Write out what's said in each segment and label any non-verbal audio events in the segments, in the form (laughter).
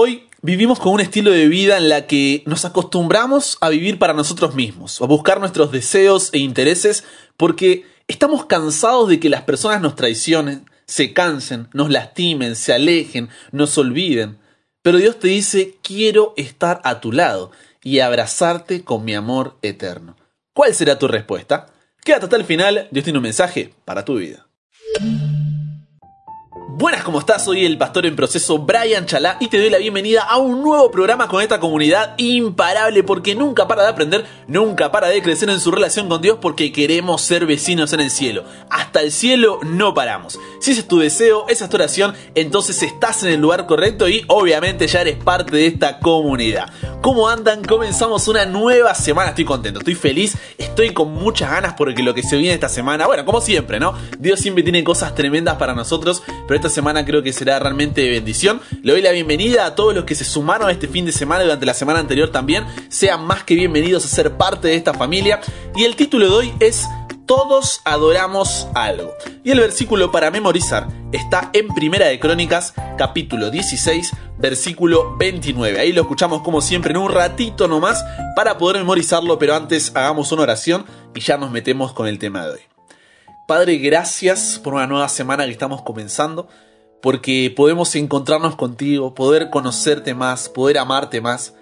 Hoy vivimos con un estilo de vida en la que nos acostumbramos a vivir para nosotros mismos, a buscar nuestros deseos e intereses porque estamos cansados de que las personas nos traicionen, se cansen, nos lastimen, se alejen, nos olviden. Pero Dios te dice, quiero estar a tu lado y abrazarte con mi amor eterno. ¿Cuál será tu respuesta? Quédate hasta el final, Dios tiene un mensaje para tu vida. Buenas, ¿cómo estás? Soy el pastor en proceso Brian Chalá y te doy la bienvenida a un nuevo programa con esta comunidad imparable porque nunca para de aprender, nunca para de crecer en su relación con Dios porque queremos ser vecinos en el cielo. Hasta el cielo no paramos. Si ese es tu deseo, esa es tu oración, entonces estás en el lugar correcto y obviamente ya eres parte de esta comunidad. ¿Cómo andan? Comenzamos una nueva semana. Estoy contento, estoy feliz, estoy con muchas ganas porque lo que se viene esta semana, bueno, como siempre, ¿no? Dios siempre tiene cosas tremendas para nosotros, pero esta semana creo que será realmente de bendición. Le doy la bienvenida a todos los que se sumaron a este fin de semana durante la semana anterior también. Sean más que bienvenidos a ser parte de esta familia. Y el título de hoy es Todos adoramos algo. Y el versículo para memorizar está en Primera de Crónicas, capítulo 16, versículo 29. Ahí lo escuchamos como siempre en un ratito nomás para poder memorizarlo, pero antes hagamos una oración y ya nos metemos con el tema de hoy. Padre, gracias por una nueva semana que estamos comenzando, porque podemos encontrarnos contigo, poder conocerte más, poder amarte más.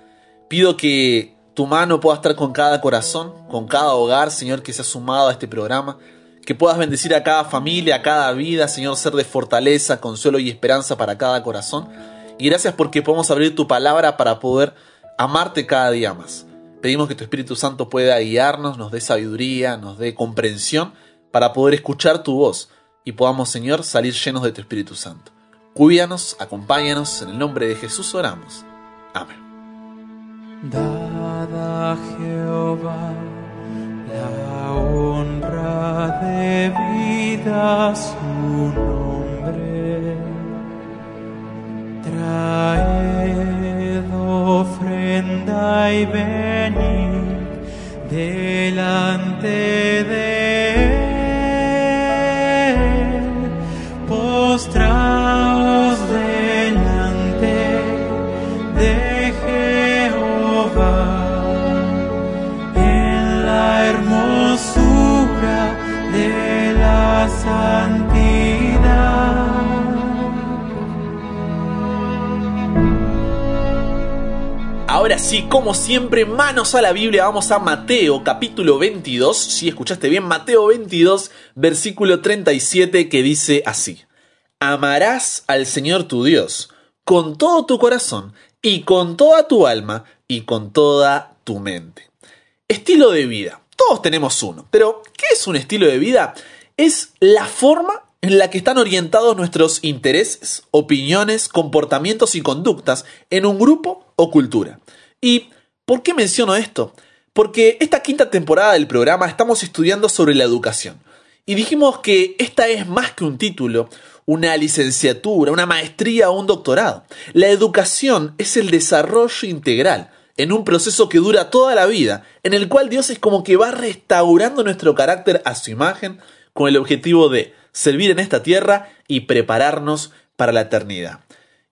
Pido que tu mano pueda estar con cada corazón, con cada hogar, Señor, que se ha sumado a este programa. Que puedas bendecir a cada familia, a cada vida, Señor, ser de fortaleza, consuelo y esperanza para cada corazón. Y gracias porque podemos abrir tu palabra para poder amarte cada día más. Pedimos que tu Espíritu Santo pueda guiarnos, nos dé sabiduría, nos dé comprensión para poder escuchar tu voz y podamos, Señor, salir llenos de tu Espíritu Santo. Cuídanos, acompáñanos, en el nombre de Jesús oramos. Amén. Dada Jehová la honra debida a su nombre. Traed ofrenda y venid delante de Ahora sí, como siempre, manos a la Biblia, vamos a Mateo capítulo 22, si escuchaste bien, Mateo 22, versículo 37, que dice así, Amarás al Señor tu Dios con todo tu corazón y con toda tu alma y con toda tu mente. Estilo de vida. Todos tenemos uno, pero ¿qué es un estilo de vida? Es la forma en la que están orientados nuestros intereses, opiniones, comportamientos y conductas en un grupo o cultura. ¿Y por qué menciono esto? Porque esta quinta temporada del programa estamos estudiando sobre la educación. Y dijimos que esta es más que un título, una licenciatura, una maestría o un doctorado. La educación es el desarrollo integral en un proceso que dura toda la vida, en el cual Dios es como que va restaurando nuestro carácter a su imagen con el objetivo de servir en esta tierra y prepararnos para la eternidad.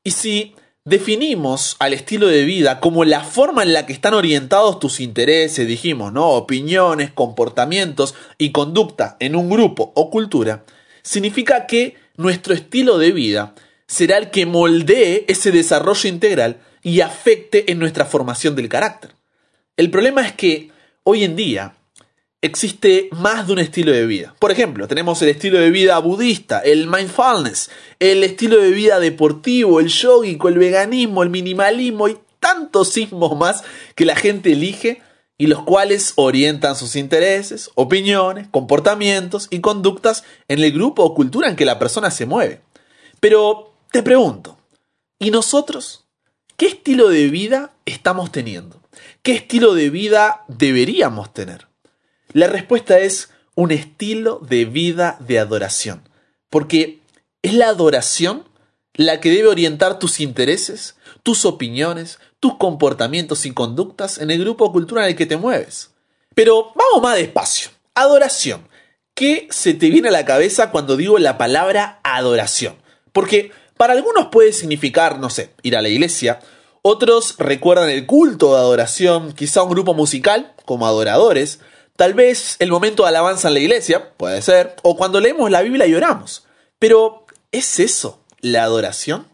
Y si definimos al estilo de vida como la forma en la que están orientados tus intereses, dijimos, ¿no? Opiniones, comportamientos y conducta en un grupo o cultura, significa que nuestro estilo de vida será el que moldee ese desarrollo integral y afecte en nuestra formación del carácter. El problema es que hoy en día existe más de un estilo de vida. Por ejemplo, tenemos el estilo de vida budista, el mindfulness, el estilo de vida deportivo, el yogico, el veganismo, el minimalismo y tantos sismos más que la gente elige y los cuales orientan sus intereses, opiniones, comportamientos y conductas en el grupo o cultura en que la persona se mueve. Pero te pregunto, ¿y nosotros? ¿Qué estilo de vida estamos teniendo? ¿Qué estilo de vida deberíamos tener? La respuesta es un estilo de vida de adoración, porque es la adoración la que debe orientar tus intereses, tus opiniones, tus comportamientos y conductas en el grupo cultural en el que te mueves. Pero vamos más despacio. Adoración. ¿Qué se te viene a la cabeza cuando digo la palabra adoración? Porque Para algunos puede significar, no sé, ir a la iglesia, otros recuerdan el culto de adoración, quizá un grupo musical, como adoradores, tal vez el momento de alabanza en la iglesia, puede ser, o cuando leemos la Biblia y oramos. Pero, ¿es eso la adoración?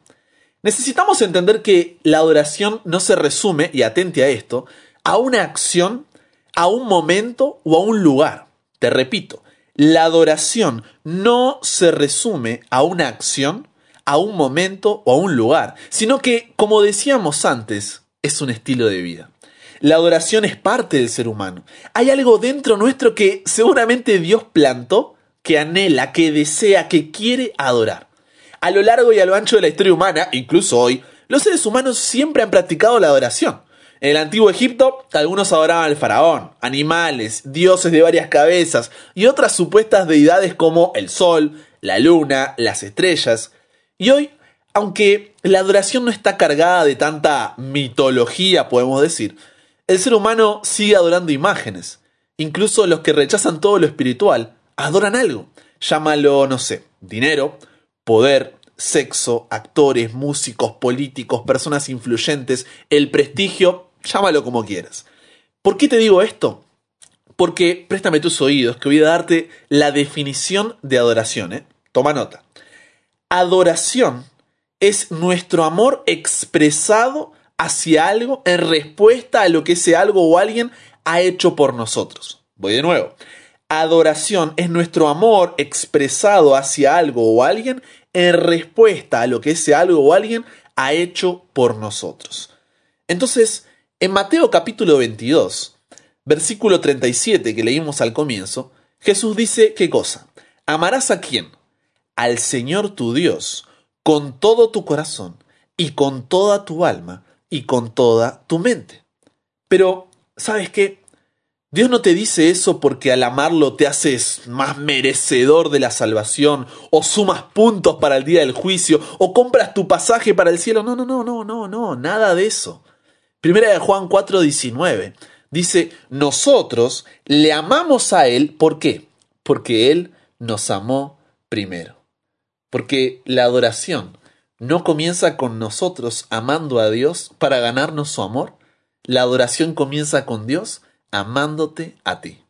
Necesitamos entender que la adoración no se resume, y atente a esto, a una acción, a un momento o a un lugar. Te repito, la adoración no se resume a una acción, a un momento o a un lugar, sino que, como decíamos antes, es un estilo de vida. La adoración es parte del ser humano. Hay algo dentro nuestro que seguramente Dios plantó, que anhela, que desea, que quiere adorar. A lo largo y a lo ancho de la historia humana, incluso hoy, los seres humanos siempre han practicado la adoración. En el antiguo Egipto, algunos adoraban al faraón, animales, dioses de varias cabezas y otras supuestas deidades como el sol, la luna, las estrellas. Y hoy, aunque la adoración no está cargada de tanta mitología, podemos decir, el ser humano sigue adorando imágenes. Incluso los que rechazan todo lo espiritual adoran algo. Llámalo, no sé, dinero, poder, sexo, actores, músicos, políticos, personas influyentes, el prestigio, llámalo como quieras. ¿Por qué te digo esto? Porque préstame tus oídos, que voy a darte la definición de adoración. ¿eh? Toma nota. Adoración es nuestro amor expresado hacia algo en respuesta a lo que ese algo o alguien ha hecho por nosotros. Voy de nuevo. Adoración es nuestro amor expresado hacia algo o alguien en respuesta a lo que ese algo o alguien ha hecho por nosotros. Entonces, en Mateo capítulo 22, versículo 37 que leímos al comienzo, Jesús dice qué cosa? Amarás a quién? Al Señor tu Dios, con todo tu corazón y con toda tu alma y con toda tu mente. Pero, ¿sabes qué? Dios no te dice eso porque al amarlo te haces más merecedor de la salvación, o sumas puntos para el día del juicio, o compras tu pasaje para el cielo. No, no, no, no, no, no, nada de eso. Primera de Juan 4:19 dice, nosotros le amamos a Él, ¿por qué? Porque Él nos amó primero. Porque la adoración no comienza con nosotros amando a Dios para ganarnos su amor. La adoración comienza con Dios amándote a ti.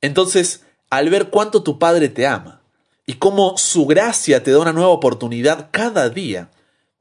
Entonces, al ver cuánto tu Padre te ama y cómo su gracia te da una nueva oportunidad cada día,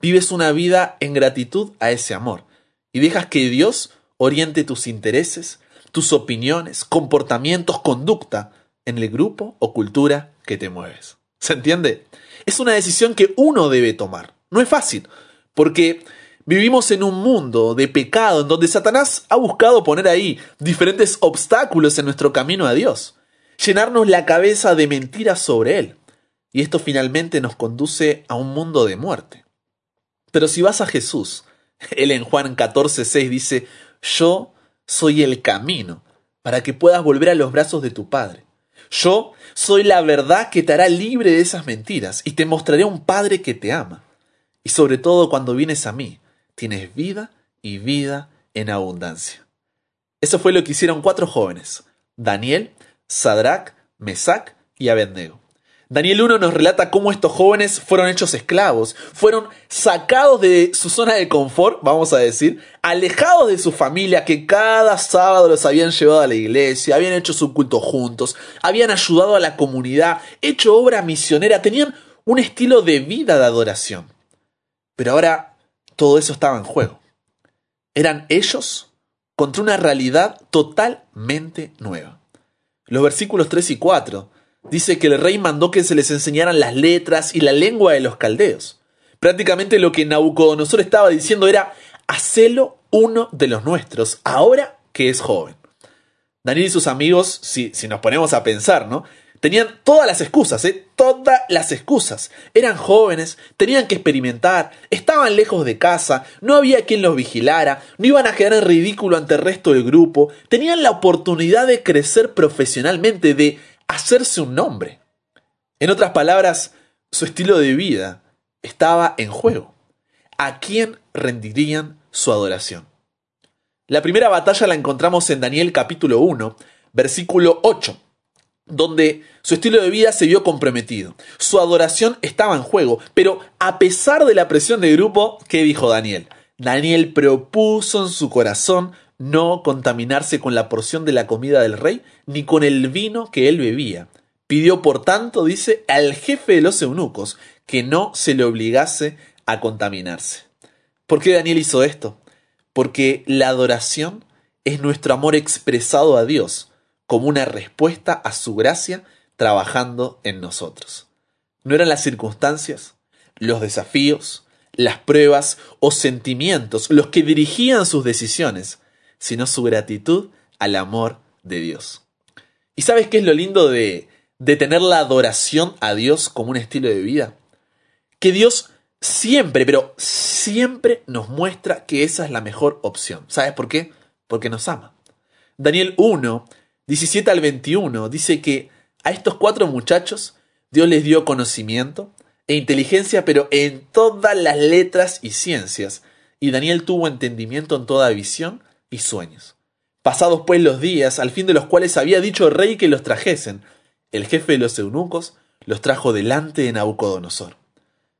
vives una vida en gratitud a ese amor y dejas que Dios oriente tus intereses, tus opiniones, comportamientos, conducta en el grupo o cultura que te mueves. ¿Se entiende? Es una decisión que uno debe tomar. No es fácil, porque Vivimos en un mundo de pecado en donde Satanás ha buscado poner ahí diferentes obstáculos en nuestro camino a Dios, llenarnos la cabeza de mentiras sobre Él. Y esto finalmente nos conduce a un mundo de muerte. Pero si vas a Jesús, Él en Juan 14:6 dice, yo soy el camino para que puedas volver a los brazos de tu Padre. Yo soy la verdad que te hará libre de esas mentiras y te mostraré un Padre que te ama. Y sobre todo cuando vienes a mí, tienes vida y vida en abundancia. Eso fue lo que hicieron cuatro jóvenes, Daniel, Sadrach, Mesac y Abednego. Daniel 1 nos relata cómo estos jóvenes fueron hechos esclavos, fueron sacados de su zona de confort, vamos a decir, alejados de su familia que cada sábado los habían llevado a la iglesia, habían hecho su culto juntos, habían ayudado a la comunidad, hecho obra misionera, tenían un estilo de vida de adoración. Pero ahora todo eso estaba en juego. Eran ellos contra una realidad totalmente nueva. Los versículos 3 y 4 dice que el rey mandó que se les enseñaran las letras y la lengua de los caldeos. Prácticamente lo que Nabucodonosor estaba diciendo era, hacelo uno de los nuestros, ahora que es joven. Daniel y sus amigos, si, si nos ponemos a pensar, ¿no? Tenían todas las excusas, ¿eh? Todas las excusas. Eran jóvenes, tenían que experimentar, estaban lejos de casa, no había quien los vigilara, no iban a quedar en ridículo ante el resto del grupo, tenían la oportunidad de crecer profesionalmente, de hacerse un nombre. En otras palabras, su estilo de vida estaba en juego. ¿A quién rendirían su adoración? La primera batalla la encontramos en Daniel capítulo 1, versículo 8 donde su estilo de vida se vio comprometido. Su adoración estaba en juego, pero a pesar de la presión del grupo, ¿qué dijo Daniel? Daniel propuso en su corazón no contaminarse con la porción de la comida del rey, ni con el vino que él bebía. Pidió, por tanto, dice, al jefe de los eunucos que no se le obligase a contaminarse. ¿Por qué Daniel hizo esto? Porque la adoración es nuestro amor expresado a Dios como una respuesta a su gracia trabajando en nosotros. No eran las circunstancias, los desafíos, las pruebas o sentimientos los que dirigían sus decisiones, sino su gratitud al amor de Dios. ¿Y sabes qué es lo lindo de, tener la adoración a Dios como un estilo de vida? Que Dios siempre, pero siempre nos muestra que esa es la mejor opción. ¿Sabes por qué? Porque nos ama. Daniel 1, 17 al 21 dice que a estos cuatro muchachos Dios les dio conocimiento e inteligencia, pero en todas las letras y ciencias, y Daniel tuvo entendimiento en toda visión y sueños. Pasados pues los días, al fin de los cuales había dicho el rey que los trajesen, el jefe de los eunucos los trajo delante de Nabucodonosor.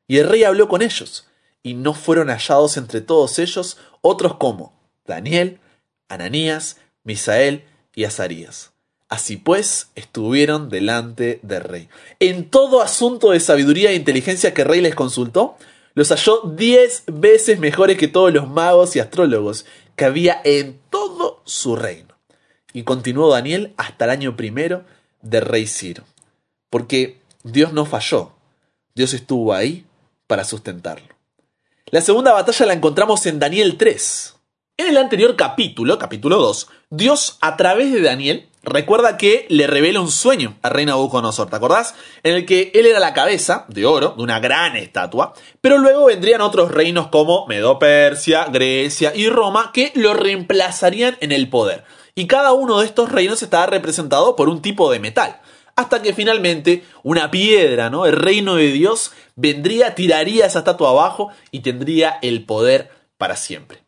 Y el rey habló con ellos, y no fueron hallados entre todos ellos otros como Daniel, Ananías, Misael y Azarías. Así pues, estuvieron delante del rey. En todo asunto de sabiduría e inteligencia que el rey les consultó, los halló diez veces mejores que todos los magos y astrólogos que había en todo su reino. Y continuó Daniel hasta el año primero del rey Ciro. Porque Dios no falló, Dios estuvo ahí para sustentarlo. La segunda batalla la encontramos en Daniel 3. En el anterior capítulo, capítulo 2, Dios a través de Daniel recuerda que le revela un sueño al rey Nabucodonosor, ¿te acordás? En el que él era la cabeza de oro de una gran estatua, pero luego vendrían otros reinos como Medo-Persia, Grecia y Roma que lo reemplazarían en el poder. Y cada uno de estos reinos estaba representado por un tipo de metal. Hasta que finalmente una piedra, ¿no? El reino de Dios vendría, tiraría esa estatua abajo y tendría el poder para siempre.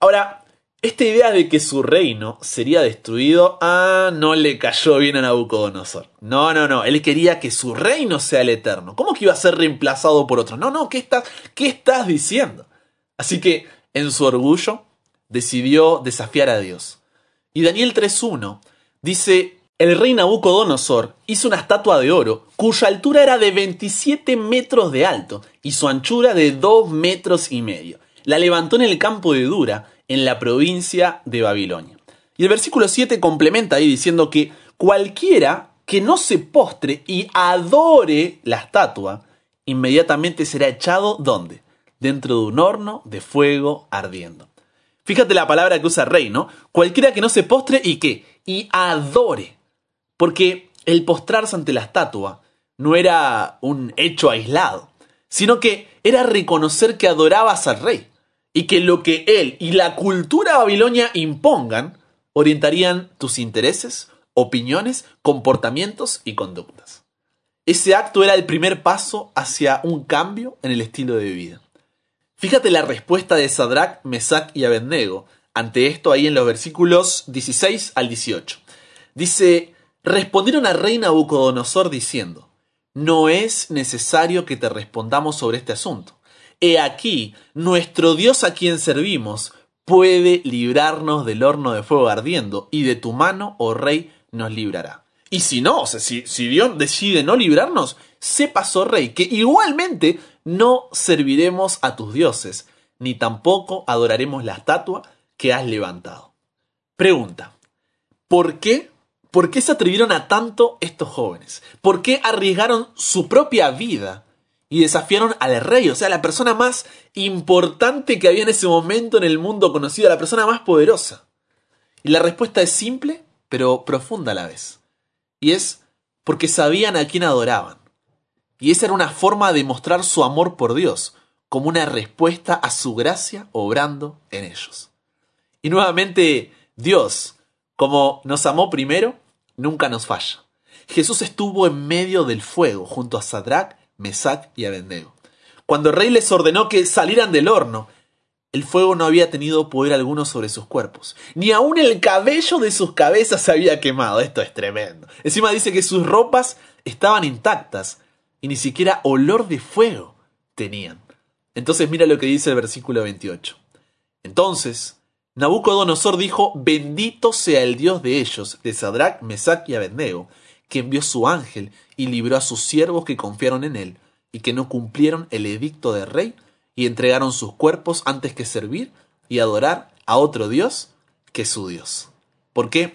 Ahora, esta idea de que su reino sería destruido, ah, no le cayó bien a Nabucodonosor. No, no, no, él quería que su reino sea el eterno. ¿Cómo que iba a ser reemplazado por otro? No, no, ¿qué estás, qué estás diciendo? Así que, en su orgullo, decidió desafiar a Dios. Y Daniel 3.1 dice, el rey Nabucodonosor hizo una estatua de oro cuya altura era de 27 metros de alto y su anchura de 2 metros y medio. La levantó en el campo de Dura en la provincia de Babilonia. Y el versículo 7 complementa ahí diciendo que cualquiera que no se postre y adore la estatua, inmediatamente será echado ¿dónde? Dentro de un horno de fuego ardiendo. Fíjate la palabra que usa rey, ¿no? Cualquiera que no se postre y qué? Y adore. Porque el postrarse ante la estatua no era un hecho aislado, sino que era reconocer que adorabas al rey y que lo que él y la cultura babilonia impongan orientarían tus intereses, opiniones, comportamientos y conductas. Ese acto era el primer paso hacia un cambio en el estilo de vida. Fíjate la respuesta de Sadrach, Mesach y Abednego ante esto ahí en los versículos 16 al 18. Dice, respondieron al rey Nabucodonosor diciendo, no es necesario que te respondamos sobre este asunto He aquí, nuestro Dios a quien servimos puede librarnos del horno de fuego ardiendo, y de tu mano, oh rey, nos librará. Y si no, o sea, si, si Dios decide no librarnos, sepas, oh rey, que igualmente no serviremos a tus dioses, ni tampoco adoraremos la estatua que has levantado. Pregunta, ¿por qué? ¿Por qué se atrevieron a tanto estos jóvenes? ¿Por qué arriesgaron su propia vida y desafiaron al rey, o sea, la persona más importante que había en ese momento en el mundo conocido, la persona más poderosa. Y la respuesta es simple, pero profunda a la vez. Y es porque sabían a quién adoraban. Y esa era una forma de mostrar su amor por Dios, como una respuesta a su gracia obrando en ellos. Y nuevamente, Dios, como nos amó primero, nunca nos falla. Jesús estuvo en medio del fuego junto a Sadrach, Mesac y Abednego. Cuando el rey les ordenó que salieran del horno, el fuego no había tenido poder alguno sobre sus cuerpos. Ni aun el cabello de sus cabezas se había quemado. Esto es tremendo. Encima dice que sus ropas estaban intactas y ni siquiera olor de fuego tenían. Entonces mira lo que dice el versículo 28. Entonces Nabucodonosor dijo, bendito sea el Dios de ellos, de Sadrach, Mesach y Abednego, que envió su ángel y libró a sus siervos que confiaron en él y que no cumplieron el edicto del rey y entregaron sus cuerpos antes que servir y adorar a otro Dios que su Dios. ¿Por qué?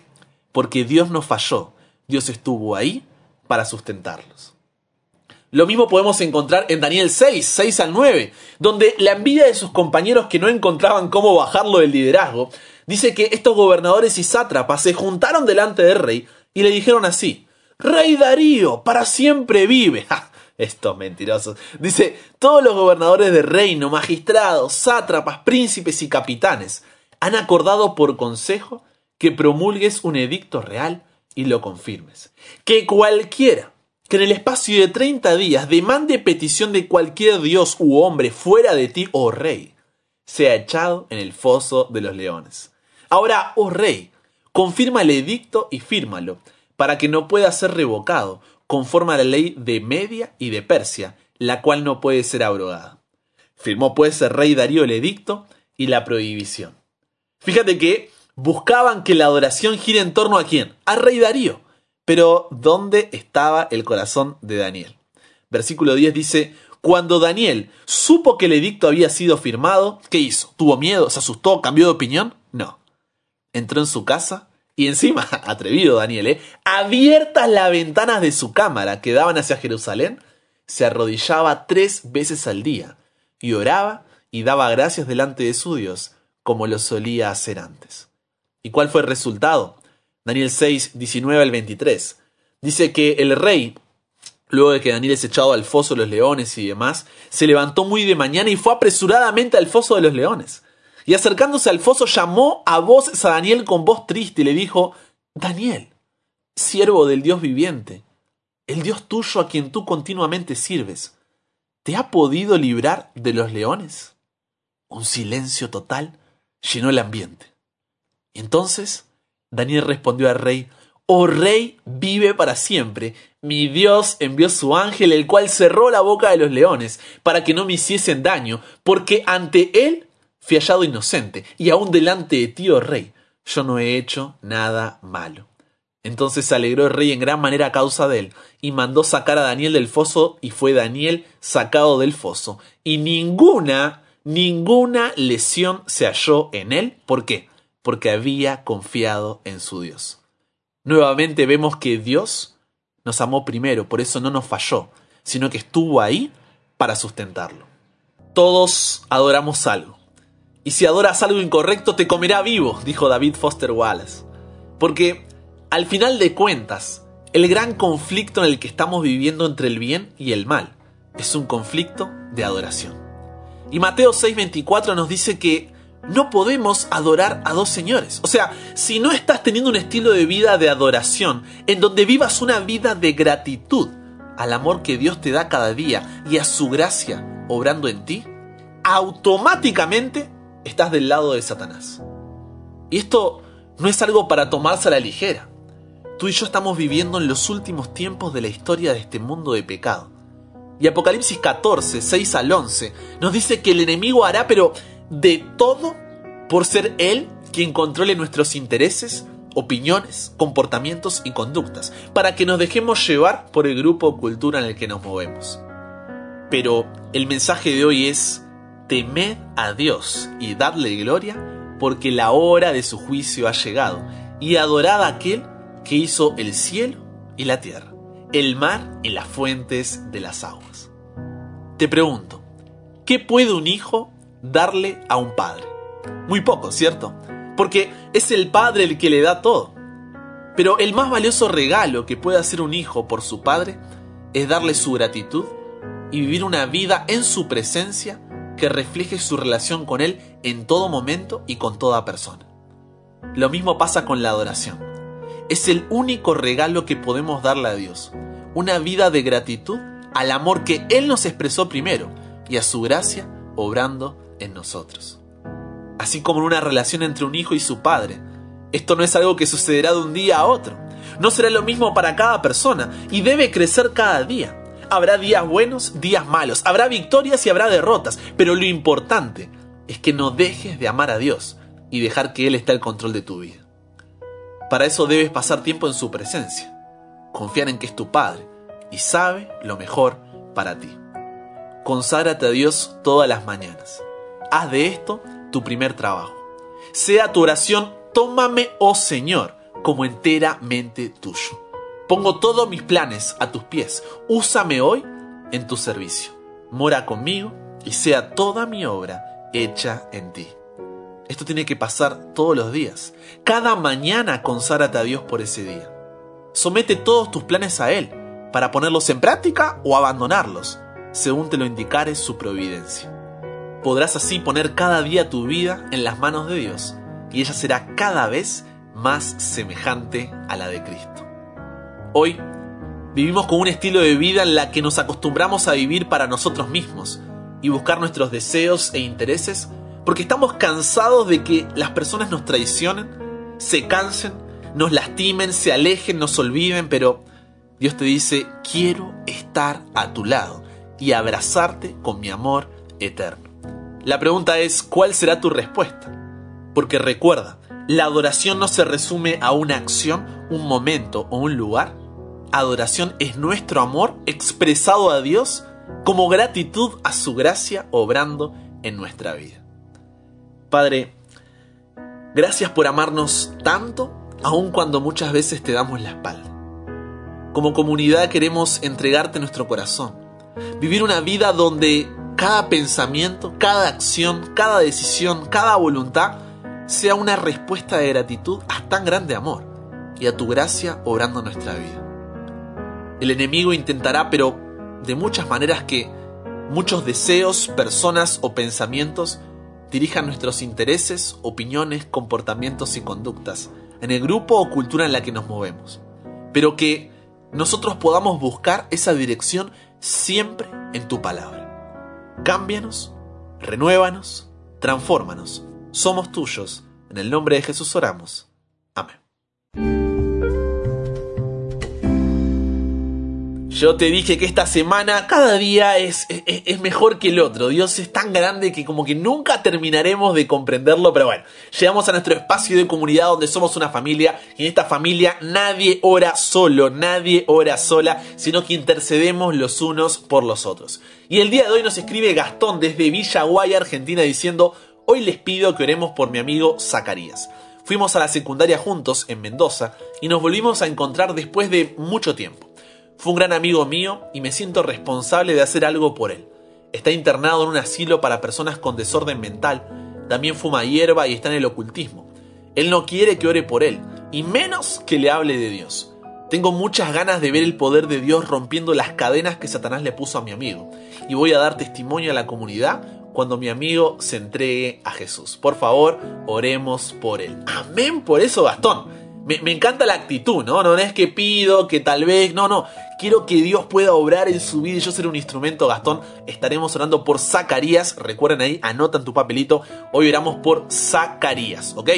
Porque Dios no falló, Dios estuvo ahí para sustentarlos. Lo mismo podemos encontrar en Daniel 6, 6 al 9, donde la envidia de sus compañeros que no encontraban cómo bajarlo del liderazgo, dice que estos gobernadores y sátrapas se juntaron delante del rey y le dijeron así, Rey Darío, para siempre vive. (laughs) Estos mentirosos. Dice, todos los gobernadores de reino, magistrados, sátrapas, príncipes y capitanes han acordado por consejo que promulgues un edicto real y lo confirmes. Que cualquiera que en el espacio de 30 días demande petición de cualquier dios u hombre fuera de ti, oh rey, sea echado en el foso de los leones. Ahora, oh rey, confirma el edicto y fírmalo, para que no pueda ser revocado, conforme a la ley de Media y de Persia, la cual no puede ser abrogada. Firmó pues el rey Darío el edicto y la prohibición. Fíjate que buscaban que la adoración gire en torno a quién? Al rey Darío. Pero ¿dónde estaba el corazón de Daniel? Versículo 10 dice, cuando Daniel supo que el edicto había sido firmado, ¿qué hizo? ¿Tuvo miedo? ¿Se asustó? ¿Cambió de opinión? No. Entró en su casa y encima, (laughs) atrevido Daniel, ¿eh? abiertas las ventanas de su cámara que daban hacia Jerusalén, se arrodillaba tres veces al día y oraba y daba gracias delante de su Dios como lo solía hacer antes. ¿Y cuál fue el resultado? Daniel 6, 19 al 23. Dice que el rey, luego de que Daniel es echado al foso de los leones y demás, se levantó muy de mañana y fue apresuradamente al foso de los leones. Y acercándose al foso llamó a voces a Daniel con voz triste y le dijo, Daniel, siervo del Dios viviente, el Dios tuyo a quien tú continuamente sirves, ¿te ha podido librar de los leones? Un silencio total llenó el ambiente. Y entonces Daniel respondió al rey, Oh rey, vive para siempre. Mi Dios envió su ángel, el cual cerró la boca de los leones, para que no me hiciesen daño, porque ante él fui hallado inocente, y aún delante de ti, oh rey, yo no he hecho nada malo. Entonces se alegró el rey en gran manera a causa de él, y mandó sacar a Daniel del foso, y fue Daniel sacado del foso, y ninguna, ninguna lesión se halló en él. ¿Por qué? Porque había confiado en su Dios. Nuevamente vemos que Dios nos amó primero, por eso no nos falló, sino que estuvo ahí para sustentarlo. Todos adoramos algo y si adoras algo incorrecto te comerá vivo, dijo David Foster Wallace. Porque, al final de cuentas, el gran conflicto en el que estamos viviendo entre el bien y el mal es un conflicto de adoración. Y Mateo 6:24 nos dice que no podemos adorar a dos señores. O sea, si no estás teniendo un estilo de vida de adoración, en donde vivas una vida de gratitud al amor que Dios te da cada día y a su gracia obrando en ti, automáticamente estás del lado de Satanás. Y esto no es algo para tomarse a la ligera. Tú y yo estamos viviendo en los últimos tiempos de la historia de este mundo de pecado. Y Apocalipsis 14, 6 al 11 nos dice que el enemigo hará pero de todo por ser él quien controle nuestros intereses, opiniones, comportamientos y conductas, para que nos dejemos llevar por el grupo o cultura en el que nos movemos. Pero el mensaje de hoy es, temed a Dios y dadle gloria, porque la hora de su juicio ha llegado, y adorad a aquel que hizo el cielo y la tierra, el mar y las fuentes de las aguas. Te pregunto, ¿qué puede un hijo darle a un padre? Muy poco, ¿cierto? Porque es el padre el que le da todo. Pero el más valioso regalo que puede hacer un hijo por su padre es darle su gratitud y vivir una vida en su presencia que refleje su relación con Él en todo momento y con toda persona. Lo mismo pasa con la adoración. Es el único regalo que podemos darle a Dios, una vida de gratitud al amor que Él nos expresó primero y a su gracia obrando en nosotros. así como en una relación entre un hijo y su padre. Esto no es algo que sucederá de un día a otro. No será lo mismo para cada persona y debe crecer cada día. Habrá días buenos, días malos, habrá victorias y habrá derrotas, pero lo importante es que no dejes de amar a Dios y dejar que Él esté al control de tu vida. Para eso debes pasar tiempo en su presencia, confiar en que es tu Padre y sabe lo mejor para ti. Conságrate a Dios todas las mañanas. Haz de esto tu primer trabajo. Sea tu oración, tómame, oh Señor, como enteramente tuyo. Pongo todos mis planes a tus pies. Úsame hoy en tu servicio. Mora conmigo y sea toda mi obra hecha en ti. Esto tiene que pasar todos los días. Cada mañana conságrate a Dios por ese día. Somete todos tus planes a Él para ponerlos en práctica o abandonarlos, según te lo indicare su providencia. Podrás así poner cada día tu vida en las manos de Dios y ella será cada vez más semejante a la de Cristo. Hoy vivimos con un estilo de vida en la que nos acostumbramos a vivir para nosotros mismos y buscar nuestros deseos e intereses porque estamos cansados de que las personas nos traicionen, se cansen, nos lastimen, se alejen, nos olviden, pero Dios te dice, quiero estar a tu lado y abrazarte con mi amor eterno. La pregunta es, ¿cuál será tu respuesta? Porque recuerda, la adoración no se resume a una acción, un momento o un lugar. Adoración es nuestro amor expresado a Dios como gratitud a su gracia obrando en nuestra vida. Padre, gracias por amarnos tanto, aun cuando muchas veces te damos la espalda. Como comunidad queremos entregarte nuestro corazón, vivir una vida donde cada pensamiento, cada acción, cada decisión, cada voluntad sea una respuesta de gratitud a tan grande amor y a tu gracia obrando nuestra vida. El enemigo intentará, pero de muchas maneras que muchos deseos, personas o pensamientos dirijan nuestros intereses, opiniones, comportamientos y conductas en el grupo o cultura en la que nos movemos. Pero que nosotros podamos buscar esa dirección siempre en tu palabra. Cámbianos, renuévanos, transfórmanos. Somos tuyos. En el nombre de Jesús oramos. Amén. Yo te dije que esta semana cada día es, es, mejor que el otro. Dios es tan grande que como que nunca terminaremos de comprenderlo. Pero bueno, llegamos a nuestro espacio de comunidad donde somos una familia. Y en esta familia nadie ora solo, nadie ora sola, sino que intercedemos los unos por los otros. Y el día de hoy nos escribe Gastón desde Villa Guay, Argentina, diciendo, hoy les pido que oremos por mi amigo Zacarías. Fuimos a la secundaria juntos en Mendoza y nos volvimos a encontrar después de mucho tiempo. Fue un gran amigo mío y me siento responsable de hacer algo por él. Está internado en un asilo para personas con desorden mental, también fuma hierba y está en el ocultismo. Él no quiere que ore por él, y menos que le hable de Dios. Tengo muchas ganas de ver el poder de Dios rompiendo las cadenas que Satanás le puso a mi amigo, y voy a dar testimonio a la comunidad cuando mi amigo se entregue a Jesús. Por favor, oremos por él. Amén por eso, Gastón. Me, encanta la actitud, ¿no? No es que pido, que tal vez, no, no. Quiero que Dios pueda obrar en su vida y yo ser un instrumento, Gastón. Estaremos orando por Zacarías. Recuerden ahí, anotan tu papelito. Hoy oramos por Zacarías, ¿ok?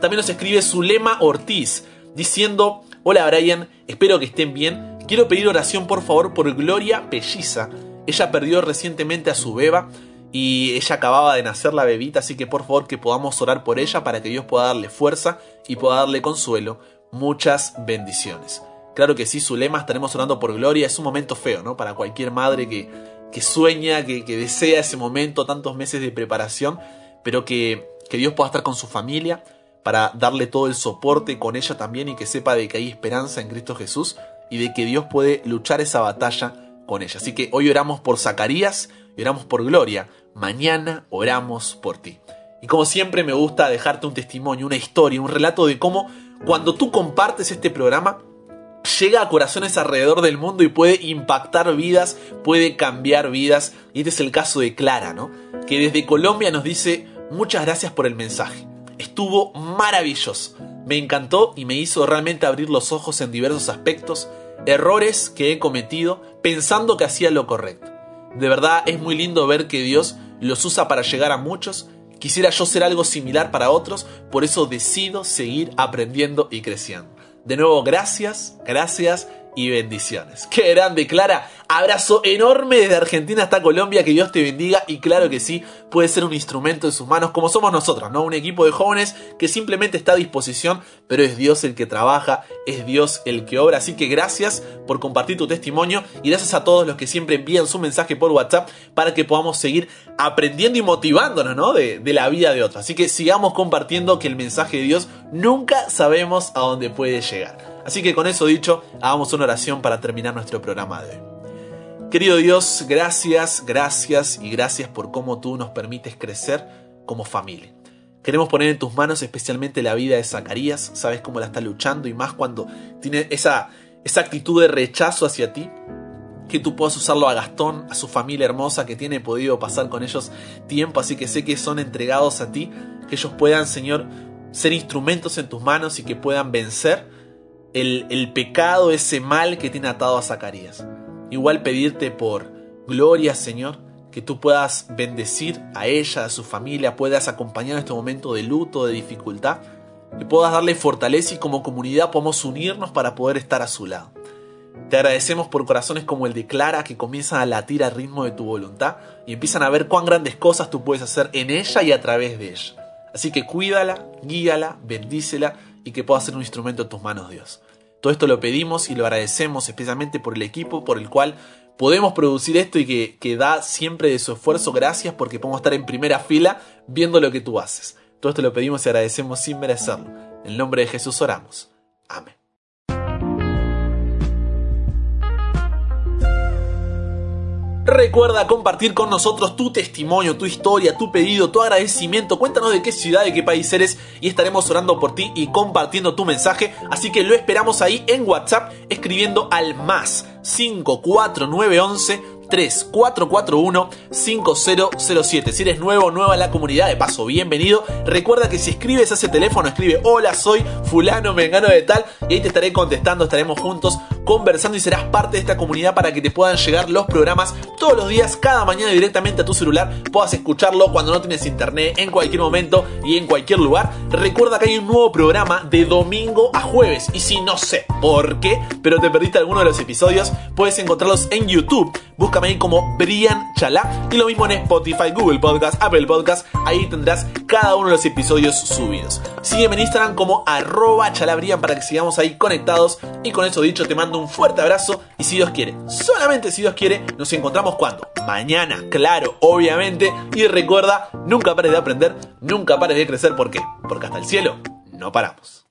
También nos escribe Zulema Ortiz diciendo, hola Brian, espero que estén bien. Quiero pedir oración por favor por Gloria Pelliza. Ella perdió recientemente a su beba y ella acababa de nacer la bebita, así que por favor que podamos orar por ella para que Dios pueda darle fuerza y pueda darle consuelo. Muchas bendiciones. Claro que sí, su lema estaremos orando por gloria. Es un momento feo, ¿no? Para cualquier madre que, que sueña, que, que, desea ese momento, tantos meses de preparación, pero que, que Dios pueda estar con su familia para darle todo el soporte con ella también y que sepa de que hay esperanza en Cristo Jesús y de que Dios puede luchar esa batalla con ella. Así que hoy oramos por Zacarías y oramos por Gloria. Mañana oramos por ti. Y como siempre me gusta dejarte un testimonio, una historia, un relato de cómo cuando tú compartes este programa, llega a corazones alrededor del mundo y puede impactar vidas, puede cambiar vidas. Y este es el caso de Clara, ¿no? Que desde Colombia nos dice muchas gracias por el mensaje. Estuvo maravilloso. Me encantó y me hizo realmente abrir los ojos en diversos aspectos, errores que he cometido pensando que hacía lo correcto. De verdad es muy lindo ver que Dios los usa para llegar a muchos, Quisiera yo ser algo similar para otros, por eso decido seguir aprendiendo y creciendo. De nuevo, gracias, gracias y bendiciones. (laughs) Qué grande, Clara. Abrazo enorme desde Argentina hasta Colombia. Que Dios te bendiga. Y claro que sí, puede ser un instrumento en sus manos, como somos nosotros, ¿no? Un equipo de jóvenes que simplemente está a disposición, pero es Dios el que trabaja, es Dios el que obra. Así que gracias por compartir tu testimonio y gracias a todos los que siempre envían su mensaje por WhatsApp para que podamos seguir aprendiendo y motivándonos, ¿no? De, de la vida de otros. Así que sigamos compartiendo que el mensaje de Dios nunca sabemos a dónde puede llegar. Así que con eso dicho, hagamos una oración para terminar nuestro programa de hoy. Querido Dios, gracias, gracias y gracias por cómo tú nos permites crecer como familia. Queremos poner en tus manos especialmente la vida de Zacarías, sabes cómo la está luchando y más cuando tiene esa, esa actitud de rechazo hacia ti, que tú puedas usarlo a Gastón, a su familia hermosa que tiene podido pasar con ellos tiempo, así que sé que son entregados a ti, que ellos puedan, Señor, ser instrumentos en tus manos y que puedan vencer el, pecado, ese mal que tiene atado a Zacarías. Igual pedirte por gloria, Señor, que tú puedas bendecir a ella, a su familia, puedas acompañar en este momento de luto, de dificultad, que puedas darle fortaleza y como comunidad podamos unirnos para poder estar a su lado. Te agradecemos por corazones como el de Clara que comienzan a latir al ritmo de tu voluntad y empiezan a ver cuán grandes cosas tú puedes hacer en ella y a través de ella. Así que cuídala, guíala, bendícela y que pueda ser un instrumento en tus manos, Dios. Todo esto lo pedimos y lo agradecemos especialmente por el equipo por el cual podemos producir esto y que, que da siempre de su esfuerzo. Gracias porque podemos estar en primera fila viendo lo que tú haces. Todo esto lo pedimos y agradecemos sin merecerlo. En el nombre de Jesús oramos. Amén. Recuerda compartir con nosotros tu testimonio, tu historia, tu pedido, tu agradecimiento. Cuéntanos de qué ciudad, de qué país eres y estaremos orando por ti y compartiendo tu mensaje. Así que lo esperamos ahí en WhatsApp escribiendo al más 54911 3441-5007. Si eres nuevo o nueva en la comunidad, de paso, bienvenido. Recuerda que si escribes a ese teléfono, escribe hola, soy fulano, mengano de tal, y ahí te estaré contestando, estaremos juntos conversando y serás parte de esta comunidad para que te puedan llegar los programas todos los días, cada mañana directamente a tu celular, puedas escucharlo cuando no tienes internet, en cualquier momento y en cualquier lugar. Recuerda que hay un nuevo programa de domingo a jueves, y si no sé por qué, pero te perdiste alguno de los episodios, puedes encontrarlos en YouTube. Busca ahí como Brian Chalá. Y lo mismo en Spotify, Google Podcast, Apple Podcast. Ahí tendrás cada uno de los episodios subidos. Sígueme en Instagram como arroba chalabrian para que sigamos ahí conectados. Y con eso dicho, te mando un fuerte abrazo. Y si Dios quiere, solamente si Dios quiere, nos encontramos cuando? Mañana, claro, obviamente. Y recuerda, nunca pares de aprender, nunca pares de crecer. ¿Por qué? Porque hasta el cielo no paramos.